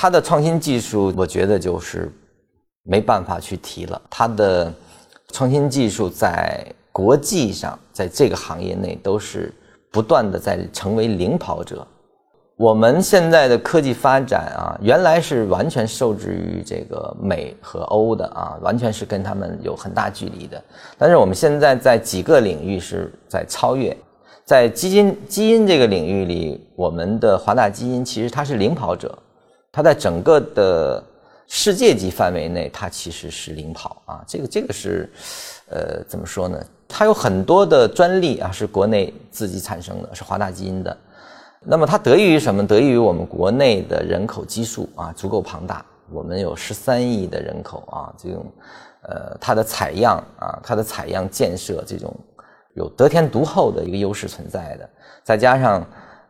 它的创新技术，我觉得就是没办法去提了。它的创新技术在国际上，在这个行业内都是不断的在成为领跑者。我们现在的科技发展啊，原来是完全受制于这个美和欧的啊，完全是跟他们有很大距离的。但是我们现在在几个领域是在超越，在基因基因这个领域里，我们的华大基因其实它是领跑者，它在整个的世界级范围内，它其实是领跑啊。这个这个是，呃，怎么说呢？它有很多的专利啊，是国内自己产生的，是华大基因的。那么它得益于什么？得益于我们国内的人口基数啊，足够庞大。我们有十三亿的人口啊，这种，呃，它的采样啊，它的采样建设这种有得天独厚的一个优势存在的。再加上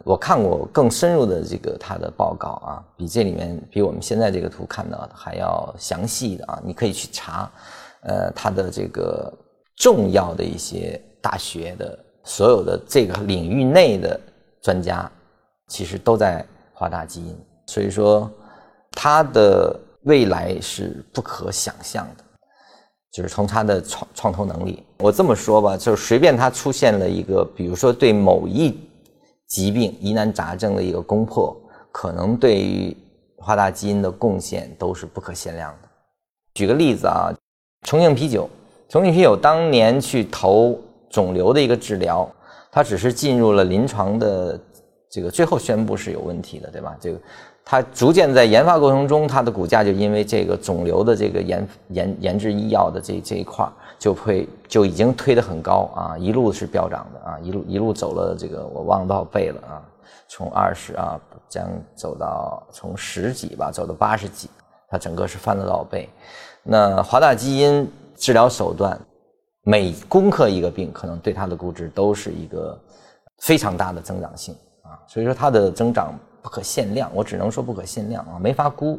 我看过更深入的这个他的报告啊，比这里面比我们现在这个图看到的还要详细的啊，你可以去查，呃，他的这个重要的一些大学的所有的这个领域内的专家。其实都在华大基因，所以说他的未来是不可想象的，就是从他的创创投能力。我这么说吧，就是随便他出现了一个，比如说对某一疾病疑难杂症的一个攻破，可能对于华大基因的贡献都是不可限量的。举个例子啊，重庆啤酒，重庆啤酒当年去投肿瘤的一个治疗，它只是进入了临床的。这个最后宣布是有问题的，对吧？这个，它逐渐在研发过程中，它的股价就因为这个肿瘤的这个研研研制医药的这这一块就会就已经推得很高啊，一路是飙涨的啊，一路一路走了这个我忘了多少倍了啊，从二十啊将走到从十几吧，走到八十几，它整个是翻了多少倍？那华大基因治疗手段每攻克一个病，可能对它的估值都是一个非常大的增长性。啊所以说它的增长不可限量，我只能说不可限量啊，没法估。